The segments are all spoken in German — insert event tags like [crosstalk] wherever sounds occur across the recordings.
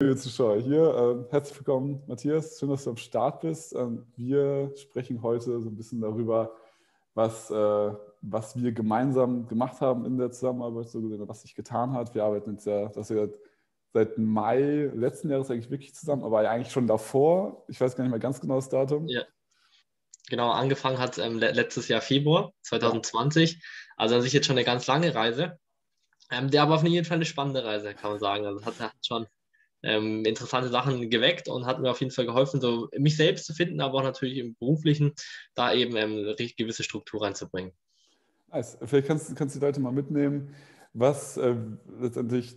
liebe Zuschauer hier. Äh, herzlich willkommen, Matthias. Schön, dass du am Start bist. Ähm, wir sprechen heute so ein bisschen darüber, was, äh, was wir gemeinsam gemacht haben in der Zusammenarbeit, so gesehen, was sich getan hat. Wir arbeiten jetzt ja, das ja seit Mai letzten Jahres eigentlich wirklich zusammen, aber eigentlich schon davor. Ich weiß gar nicht mehr ganz genau das Datum. Ja. Genau, angefangen hat ähm, letztes Jahr Februar 2020. Also an sich jetzt schon eine ganz lange Reise. Ähm, der aber auf jeden Fall eine spannende Reise, kann man sagen. Also hat, hat schon ähm, interessante Sachen geweckt und hat mir auf jeden Fall geholfen, so mich selbst zu finden, aber auch natürlich im Beruflichen da eben ähm, gewisse Struktur reinzubringen. Nice. Vielleicht kannst, kannst du die Leute mal mitnehmen, was äh, letztendlich,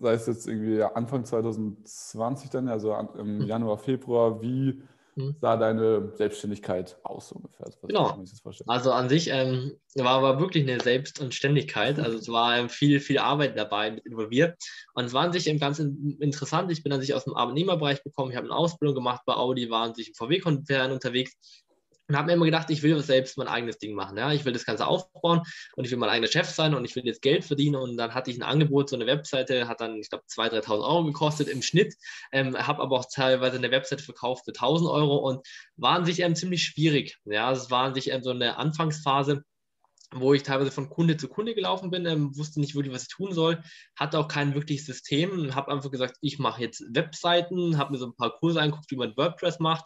sei es jetzt irgendwie Anfang 2020 dann, also im mhm. Januar, Februar, wie. Sah deine Selbstständigkeit aus ungefähr? Was genau. Also an sich ähm, war aber wirklich eine Selbst- und Ständigkeit. Also es war ähm, viel, viel Arbeit dabei mit involviert. Und es war an sich im Ganzen interessant. Ich bin an sich aus dem Arbeitnehmerbereich gekommen. Ich habe eine Ausbildung gemacht bei Audi, war an sich im VW-Konzern unterwegs und habe mir immer gedacht, ich will selbst mein eigenes Ding machen. Ja? Ich will das Ganze aufbauen und ich will mein eigener Chef sein und ich will jetzt Geld verdienen. Und dann hatte ich ein Angebot, so eine Webseite, hat dann, ich glaube, 2.000, 3.000 Euro gekostet im Schnitt, ähm, habe aber auch teilweise eine Webseite verkauft für 1.000 Euro und war an sich eben ziemlich schwierig. Ja, es war an sich eben so eine Anfangsphase, wo ich teilweise von Kunde zu Kunde gelaufen bin, ähm, wusste nicht wirklich, was ich tun soll, hatte auch kein wirkliches System, habe einfach gesagt, ich mache jetzt Webseiten, habe mir so ein paar Kurse angeguckt, wie man WordPress macht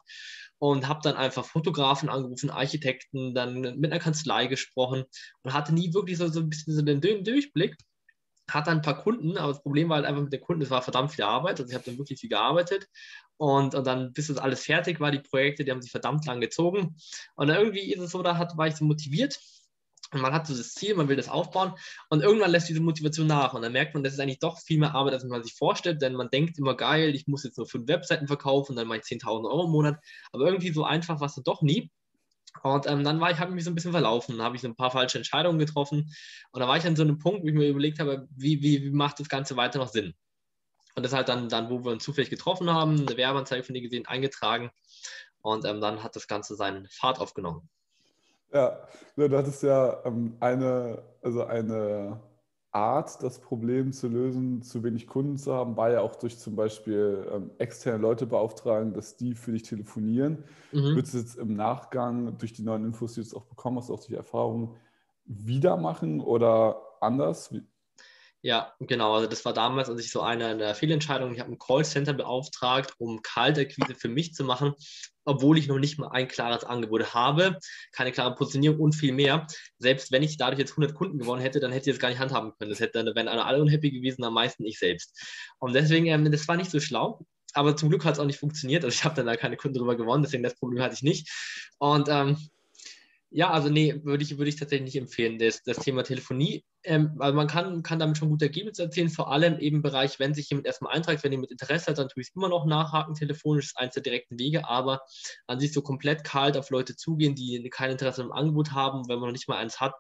und habe dann einfach Fotografen angerufen, Architekten, dann mit einer Kanzlei gesprochen und hatte nie wirklich so, so ein bisschen so den Durchblick. Hatte ein paar Kunden, aber das Problem war halt einfach mit den Kunden, es war verdammt viel Arbeit. Also ich habe dann wirklich viel gearbeitet und, und dann, bis das alles fertig war, die Projekte, die haben sich verdammt lang gezogen. Und dann irgendwie ist es so, da hat, war ich so motiviert und man hat so das Ziel, man will das aufbauen und irgendwann lässt diese Motivation nach und dann merkt man, das ist eigentlich doch viel mehr Arbeit, als man sich vorstellt, denn man denkt immer, geil, ich muss jetzt nur fünf Webseiten verkaufen, dann mache ich 10.000 Euro im Monat, aber irgendwie so einfach war es doch nie. Und ähm, dann war ich, habe ich mich so ein bisschen verlaufen, habe ich so ein paar falsche Entscheidungen getroffen und da war ich an so einem Punkt, wo ich mir überlegt habe, wie, wie, wie macht das Ganze weiter noch Sinn? Und das halt dann, dann, wo wir uns zufällig getroffen haben, eine Werbeanzeige von dir gesehen, eingetragen und ähm, dann hat das Ganze seinen Fahrt aufgenommen. Ja, du hattest ja ähm, eine, also eine Art, das Problem zu lösen, zu wenig Kunden zu haben, war ja auch durch zum Beispiel ähm, externe Leute beauftragen, dass die für dich telefonieren. Mhm. Würdest du jetzt im Nachgang durch die neuen Infos, die du jetzt auch bekommen hast, auch durch Erfahrung, wieder machen oder anders? Ja, genau. Also das war damals an sich so eine der Fehlentscheidungen. Ich habe ein Callcenter beauftragt, um Kaltakquise für mich zu machen, obwohl ich noch nicht mal ein klares Angebot habe, keine klare Positionierung und viel mehr. Selbst wenn ich dadurch jetzt 100 Kunden gewonnen hätte, dann hätte ich das gar nicht handhaben können. Das hätte, dann wären alle unhappy gewesen, am meisten ich selbst. Und deswegen, ähm, das war nicht so schlau. Aber zum Glück hat es auch nicht funktioniert. Also ich habe dann da keine Kunden drüber gewonnen, deswegen das Problem hatte ich nicht. Und ähm, ja, also nee, würde ich, würde ich tatsächlich nicht empfehlen. Das, das Thema Telefonie, ähm, also man kann, kann damit schon gute Ergebnisse erzielen, vor allem im Bereich, wenn sich jemand erstmal eintragt, wenn jemand Interesse hat, dann tue ich es immer noch nachhaken, telefonisch ist eins der direkten Wege, aber an sich so komplett kalt auf Leute zugehen, die kein Interesse am Angebot haben, wenn man noch nicht mal eins hat,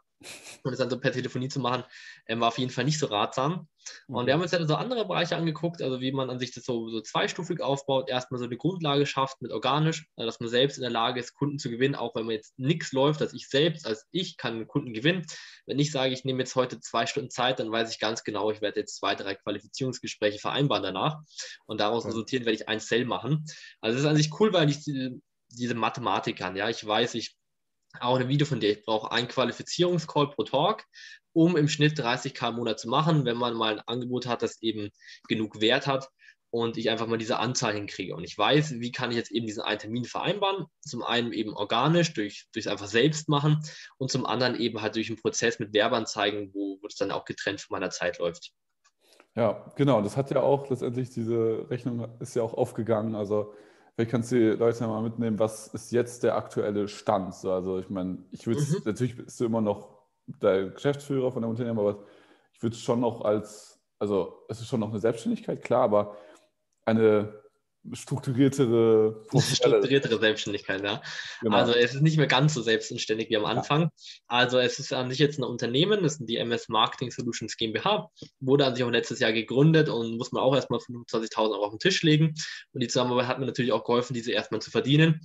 und es dann so per Telefonie zu machen, ähm, war auf jeden Fall nicht so ratsam. Und wir haben uns dann so andere Bereiche angeguckt, also wie man an sich das so, so zweistufig aufbaut, erstmal so eine Grundlage schafft mit organisch, also dass man selbst in der Lage ist, Kunden zu gewinnen, auch wenn man jetzt nichts läuft, dass ich selbst als ich kann einen Kunden gewinnen. Wenn ich sage, ich nehme jetzt heute zwei Stunden Zeit, dann weiß ich ganz genau, ich werde jetzt zwei, drei Qualifizierungsgespräche vereinbaren danach und daraus okay. resultieren werde ich ein Sell machen. Also das ist an sich cool, weil ich diese, diese Mathematik kann. Ja, ich weiß, ich auch ein Video von dir. Ich brauche einen Qualifizierungscall pro Talk, um im Schnitt 30k im Monat zu machen, wenn man mal ein Angebot hat, das eben genug Wert hat und ich einfach mal diese Anzahl hinkriege. Und ich weiß, wie kann ich jetzt eben diesen einen Termin vereinbaren. Zum einen eben organisch, durch, durch einfach selbst machen und zum anderen eben halt durch einen Prozess mit Werbeanzeigen, wo, wo das dann auch getrennt von meiner Zeit läuft. Ja, genau. Das hat ja auch letztendlich, diese Rechnung ist ja auch aufgegangen. Also Vielleicht kannst du die Leute mal mitnehmen, was ist jetzt der aktuelle Stand? So, also ich meine, ich würde mhm. natürlich bist du immer noch der Geschäftsführer von dem Unternehmen, aber ich würde es schon noch als, also es ist schon noch eine Selbstständigkeit, klar, aber eine strukturiertere, strukturiertere Selbstständigkeit, ja. Genau. Also es ist nicht mehr ganz so selbstständig wie am Anfang. Ja. Also es ist an sich jetzt ein Unternehmen, das ist die MS Marketing Solutions GmbH, wurde an sich auch letztes Jahr gegründet und muss man auch erstmal 25.000 Euro auf den Tisch legen. Und die Zusammenarbeit hat mir natürlich auch geholfen, diese erstmal zu verdienen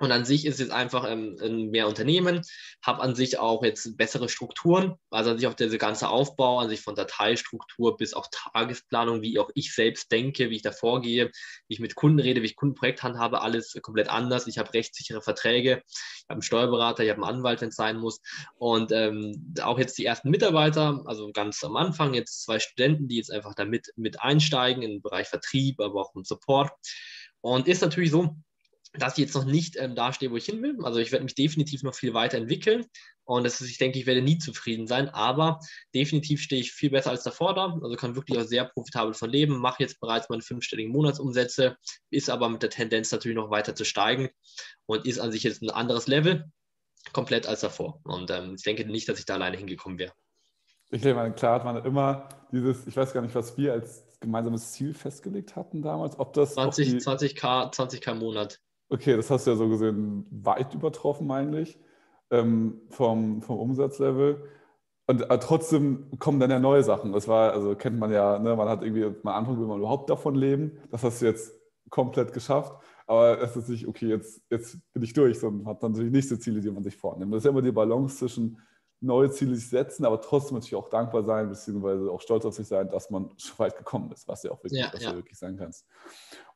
Und an sich ist es einfach ähm, mehr Unternehmen, habe an sich auch jetzt bessere Strukturen, also an sich auch dieser ganze Aufbau, an sich von Dateistruktur bis auch Tagesplanung, wie auch ich selbst denke, wie ich da vorgehe, wie ich mit Kunden rede, wie ich Kundenprojekt handhabe, alles komplett anders. Ich habe rechtssichere Verträge, ich habe einen Steuerberater, ich habe einen Anwalt, wenn es sein muss. Und ähm, auch jetzt die ersten Mitarbeiter, also ganz am Anfang, jetzt zwei Studenten, die jetzt einfach damit mit einsteigen im Bereich Vertrieb, aber auch im Support. Und ist natürlich so, dass ich jetzt noch nicht ähm, da stehe, wo ich hin will. Also ich werde mich definitiv noch viel weiterentwickeln und das ist, ich denke, ich werde nie zufrieden sein, aber definitiv stehe ich viel besser als davor da. Also kann wirklich auch sehr profitabel von leben, mache jetzt bereits meine fünfstelligen Monatsumsätze, ist aber mit der Tendenz natürlich noch weiter zu steigen und ist an sich jetzt ein anderes Level komplett als davor. Und ähm, ich denke nicht, dass ich da alleine hingekommen wäre. Ich denke, klar hat man immer dieses, ich weiß gar nicht, was wir als gemeinsames Ziel festgelegt hatten damals, ob das 20, die... 20k, 20k im Monat. Okay, das hast du ja so gesehen weit übertroffen eigentlich ähm, vom, vom Umsatzlevel. Und äh, trotzdem kommen dann ja neue Sachen. Das war, also kennt man ja, ne, man hat irgendwie mal Anfang, will man überhaupt davon leben. Das hast du jetzt komplett geschafft. Aber es ist nicht, okay, jetzt, jetzt bin ich durch, sondern hat natürlich nächste Ziele, die man sich vornimmt. Das ist ja immer die Balance zwischen neue Ziele sich setzen, aber trotzdem natürlich auch dankbar sein, beziehungsweise auch stolz auf sich sein, dass man schon weit gekommen ist, was ja auch wirklich, ja, ja. du wirklich sein kannst.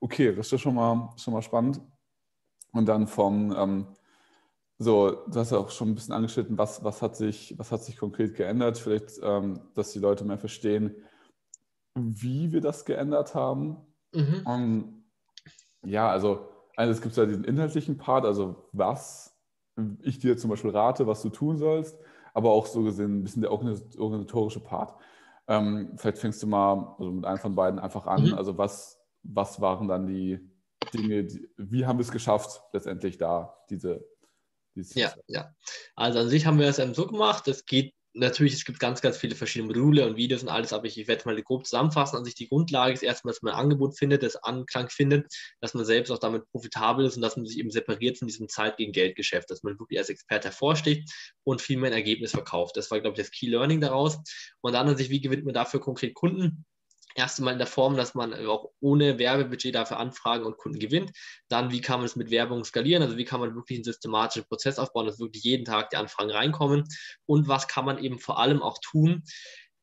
Okay, das ist schon mal, schon mal spannend. Und dann vom, ähm, so, du hast ja auch schon ein bisschen angeschnitten, was, was, hat, sich, was hat sich konkret geändert? Vielleicht, ähm, dass die Leute mehr verstehen, wie wir das geändert haben. Mhm. Um, ähm, ja, also, es gibt ja diesen inhaltlichen Part, also was ich dir zum Beispiel rate, was du tun sollst, aber auch so gesehen ein bisschen der organisatorische Part. Ähm, vielleicht fängst du mal also mit einem von beiden einfach an. Mhm. Also was, was waren dann die, Dinge, die, wie haben wir es geschafft, letztendlich da diese. diese ja, ja. Also an sich haben wir es eben so gemacht. Es geht natürlich, es gibt ganz, ganz viele verschiedene Module und Videos und alles, aber ich, ich werde mal grob zusammenfassen. An sich die Grundlage ist erstmal, dass man ein Angebot findet, das Anklang findet, dass man selbst auch damit profitabel ist und dass man sich eben separiert von diesem Zeit gegen Geld Geschäft, dass man wirklich als Experte hervorsteht und viel mehr ein Ergebnis verkauft. Das war, glaube ich, das Key Learning daraus. Und dann an sich, wie gewinnt man dafür konkret Kunden? Erste Mal in der Form, dass man auch ohne Werbebudget dafür Anfragen und Kunden gewinnt. Dann, wie kann man es mit Werbung skalieren? Also wie kann man wirklich einen systematischen Prozess aufbauen, dass wirklich jeden Tag die Anfragen reinkommen? Und was kann man eben vor allem auch tun,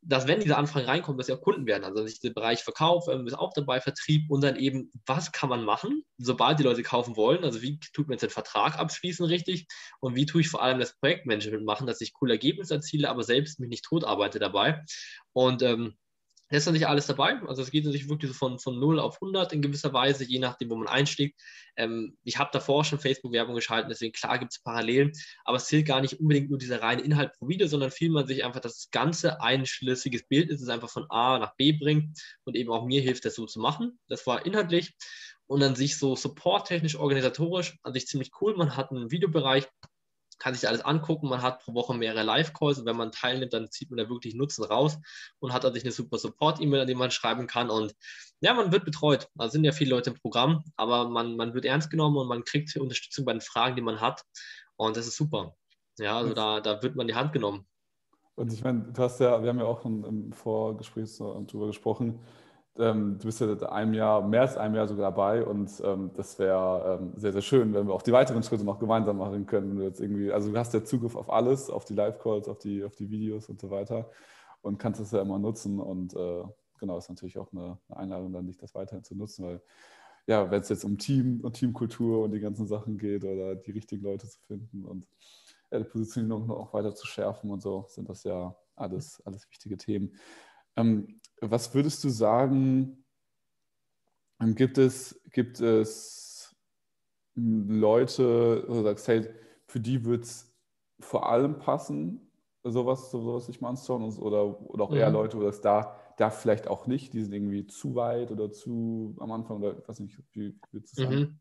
dass wenn diese Anfragen reinkommen, dass sie auch Kunden werden. Also dieser Bereich Verkauf ähm, ist auch dabei, Vertrieb und dann eben, was kann man machen, sobald die Leute kaufen wollen? Also wie tut man jetzt den Vertrag abschließen richtig und wie tue ich vor allem das Projektmanagement machen, dass ich coole Ergebnisse erziele, aber selbst mich nicht tot arbeite dabei. Und ähm, da ist natürlich alles dabei. Also es geht natürlich wirklich so von, von 0 auf 100 in gewisser Weise, je nachdem, wo man einsteigt. Ähm, ich habe davor schon Facebook-Werbung geschalten, deswegen klar gibt es Parallelen, aber es zählt gar nicht unbedingt nur dieser reine Inhalt pro Video, sondern vielmehr sich einfach das ganze einschlüssiges Bild ist, es einfach von A nach B bringt und eben auch mir hilft, das so zu machen. Das war inhaltlich und an sich so supporttechnisch, organisatorisch an sich ziemlich cool. Man hat einen Videobereich, kann sich alles angucken. Man hat pro Woche mehrere Live-Calls und wenn man teilnimmt, dann zieht man da wirklich Nutzen raus und hat sich eine super Support-E-Mail, an die man schreiben kann. Und ja, man wird betreut. Da sind ja viele Leute im Programm, aber man, man wird ernst genommen und man kriegt Unterstützung bei den Fragen, die man hat. Und das ist super. Ja, also da, da wird man die Hand genommen. Und ich meine, du hast ja, wir haben ja auch im Vorgespräch darüber gesprochen, ähm, du bist ja seit einem Jahr, mehr als einem Jahr sogar dabei und ähm, das wäre ähm, sehr, sehr schön, wenn wir auch die weiteren Schritte noch gemeinsam machen können. jetzt irgendwie, also du hast ja Zugriff auf alles, auf die Live-Calls, auf die, auf die Videos und so weiter und kannst das ja immer nutzen und äh, genau, ist natürlich auch eine, eine Einladung, dann dich das weiterhin zu nutzen, weil ja, wenn es jetzt um Team und Teamkultur und die ganzen Sachen geht oder die richtigen Leute zu finden und ja, die Positionierung noch weiter zu schärfen und so, sind das ja alles, alles wichtige Themen. Ähm, was würdest du sagen, ähm, gibt es, gibt es Leute, wo du sagst, hey, für die wird es vor allem passen, sowas, sowas sich mal anzuschauen, oder, oder auch eher mhm. Leute, wo das da, da vielleicht auch nicht, die sind irgendwie zu weit oder zu am Anfang oder ich weiß nicht, wie würdest du sagen? Mhm.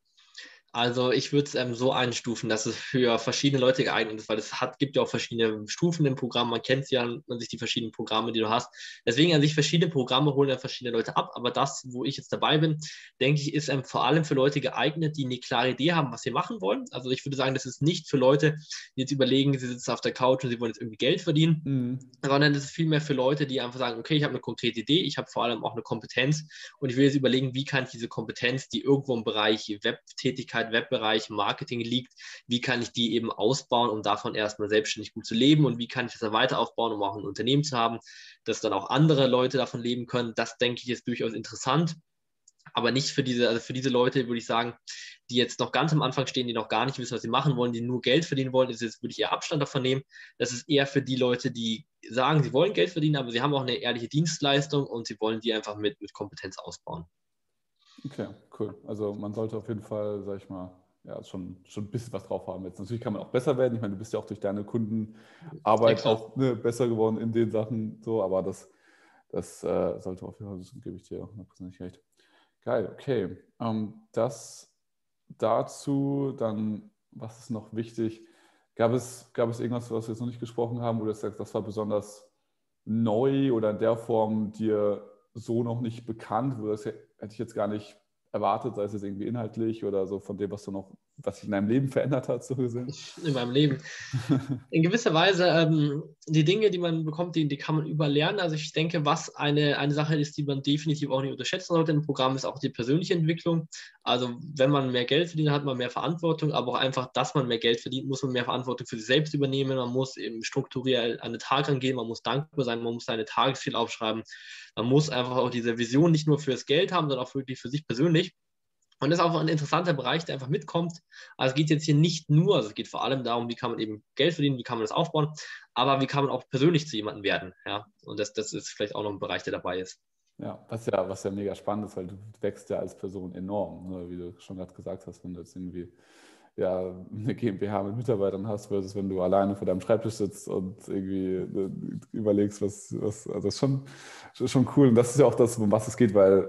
Also ich würde es ähm, so einstufen, dass es für verschiedene Leute geeignet ist, weil es hat, gibt ja auch verschiedene Stufen im Programm. Man kennt ja man sich die verschiedenen Programme, die du hast. Deswegen an sich verschiedene Programme holen ja verschiedene Leute ab. Aber das, wo ich jetzt dabei bin, denke ich, ist ähm, vor allem für Leute geeignet, die eine klare Idee haben, was sie machen wollen. Also ich würde sagen, das ist nicht für Leute, die jetzt überlegen, sie sitzen auf der Couch und sie wollen jetzt irgendwie Geld verdienen, mhm. sondern das ist vielmehr für Leute, die einfach sagen, okay, ich habe eine konkrete Idee, ich habe vor allem auch eine Kompetenz und ich will jetzt überlegen, wie kann ich diese Kompetenz, die irgendwo im Bereich Webtätigkeit Selbstständigkeit, Webbereich, Marketing liegt, wie kann ich die eben ausbauen, um davon erstmal selbstständig gut zu leben und wie kann ich das dann weiter aufbauen, um auch ein Unternehmen zu haben, dass dann auch andere Leute davon leben können. Das denke ich ist durchaus interessant aber nicht für diese, also für diese Leute, würde ich sagen, die jetzt noch ganz am Anfang stehen, die noch gar nicht wissen, was sie machen wollen, die nur Geld verdienen wollen, ist jetzt, würde ich eher Abstand davon nehmen. Das ist eher für die Leute, die sagen, sie wollen Geld verdienen, aber sie haben auch eine ehrliche Dienstleistung und sie wollen die einfach mit, mit Kompetenz ausbauen. Okay, cool. Also man sollte auf jeden Fall, sag ich mal, ja, schon, schon ein bisschen was drauf haben jetzt. Natürlich kann man auch besser werden. Ich meine, du bist ja auch durch deine Kundenarbeit ja, auch ne, besser geworden in den Sachen, so, aber das, das äh, sollte auf jeden Fall, das gebe ich dir auch hundertprozentig recht. Geil, okay. Ähm, das dazu, dann, was ist noch wichtig? Gab es, gab es irgendwas, was wir jetzt noch nicht gesprochen haben, wo du sagst, das war besonders neu oder in der Form dir so noch nicht bekannt, wo das hätte ich jetzt gar nicht erwartet, sei es jetzt irgendwie inhaltlich oder so von dem, was du noch was sich in deinem Leben verändert hat, so gesehen? In meinem Leben. In gewisser Weise, ähm, die Dinge, die man bekommt, die, die kann man überlernen. Also ich denke, was eine, eine Sache ist, die man definitiv auch nicht unterschätzen sollte im Programm, ist auch die persönliche Entwicklung. Also wenn man mehr Geld verdient, hat man mehr Verantwortung, aber auch einfach, dass man mehr Geld verdient, muss man mehr Verantwortung für sich selbst übernehmen. Man muss eben strukturiell an den Tag angehen, man muss dankbar sein, man muss seine Tagesziele aufschreiben. Man muss einfach auch diese Vision nicht nur fürs Geld haben, sondern auch wirklich für sich persönlich. Und das ist auch ein interessanter Bereich, der einfach mitkommt. Also es geht jetzt hier nicht nur, also es geht vor allem darum, wie kann man eben Geld verdienen, wie kann man das aufbauen, aber wie kann man auch persönlich zu jemandem werden. Ja? Und das, das ist vielleicht auch noch ein Bereich, der dabei ist. Ja, was ja, was ja mega spannend ist, weil du wächst ja als Person enorm, ne? wie du schon gerade gesagt hast, wenn du jetzt irgendwie ja, eine GmbH mit Mitarbeitern hast, versus wenn du alleine vor deinem Schreibtisch sitzt und irgendwie äh, überlegst, was, was also das ist schon, schon cool. Und das ist ja auch das, um was es geht, weil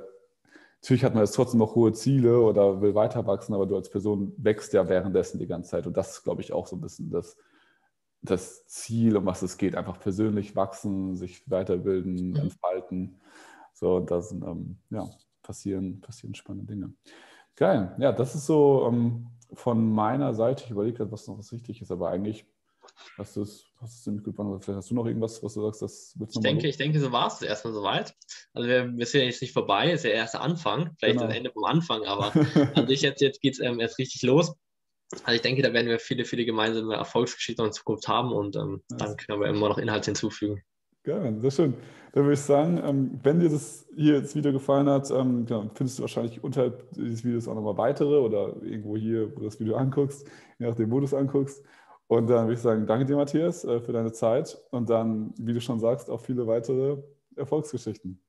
natürlich hat man jetzt trotzdem noch hohe Ziele oder will weiter wachsen, aber du als Person wächst ja währenddessen die ganze Zeit. Und das ist, glaube ich, auch so ein bisschen das, das Ziel, um was es geht. Einfach persönlich wachsen, sich weiterbilden, mhm. entfalten. So, da sind, ähm, ja, passieren, passieren spannende Dinge. Geil. Ja, das ist so ähm, von meiner Seite. Ich überlege gerade, was noch was wichtig ist, aber eigentlich Hast du es, ziemlich gut beantwortet. Vielleicht hast du noch irgendwas, was du sagst, das du Ich denke, ich denke, so war es erstmal soweit. Also wir, wir sind ja jetzt nicht vorbei, ist ja erst der Anfang, vielleicht genau. das Ende vom Anfang, aber [laughs] an sich jetzt, jetzt geht es ähm, erst richtig los. Also ich denke, da werden wir viele, viele gemeinsame Erfolgsgeschichten in Zukunft haben und ähm, nice. dann können wir immer noch Inhalte hinzufügen. Geil, sehr schön. Dann würde ich sagen, ähm, wenn dir das hier das Video gefallen hat, ähm, findest du wahrscheinlich unterhalb dieses Videos auch nochmal weitere oder irgendwo hier, wo du das Video anguckst, je nachdem, wo du es anguckst. Und dann würde ich sagen, danke dir, Matthias, äh, für deine Zeit und dann, wie du schon sagst, auch viele weitere Erfolgsgeschichten.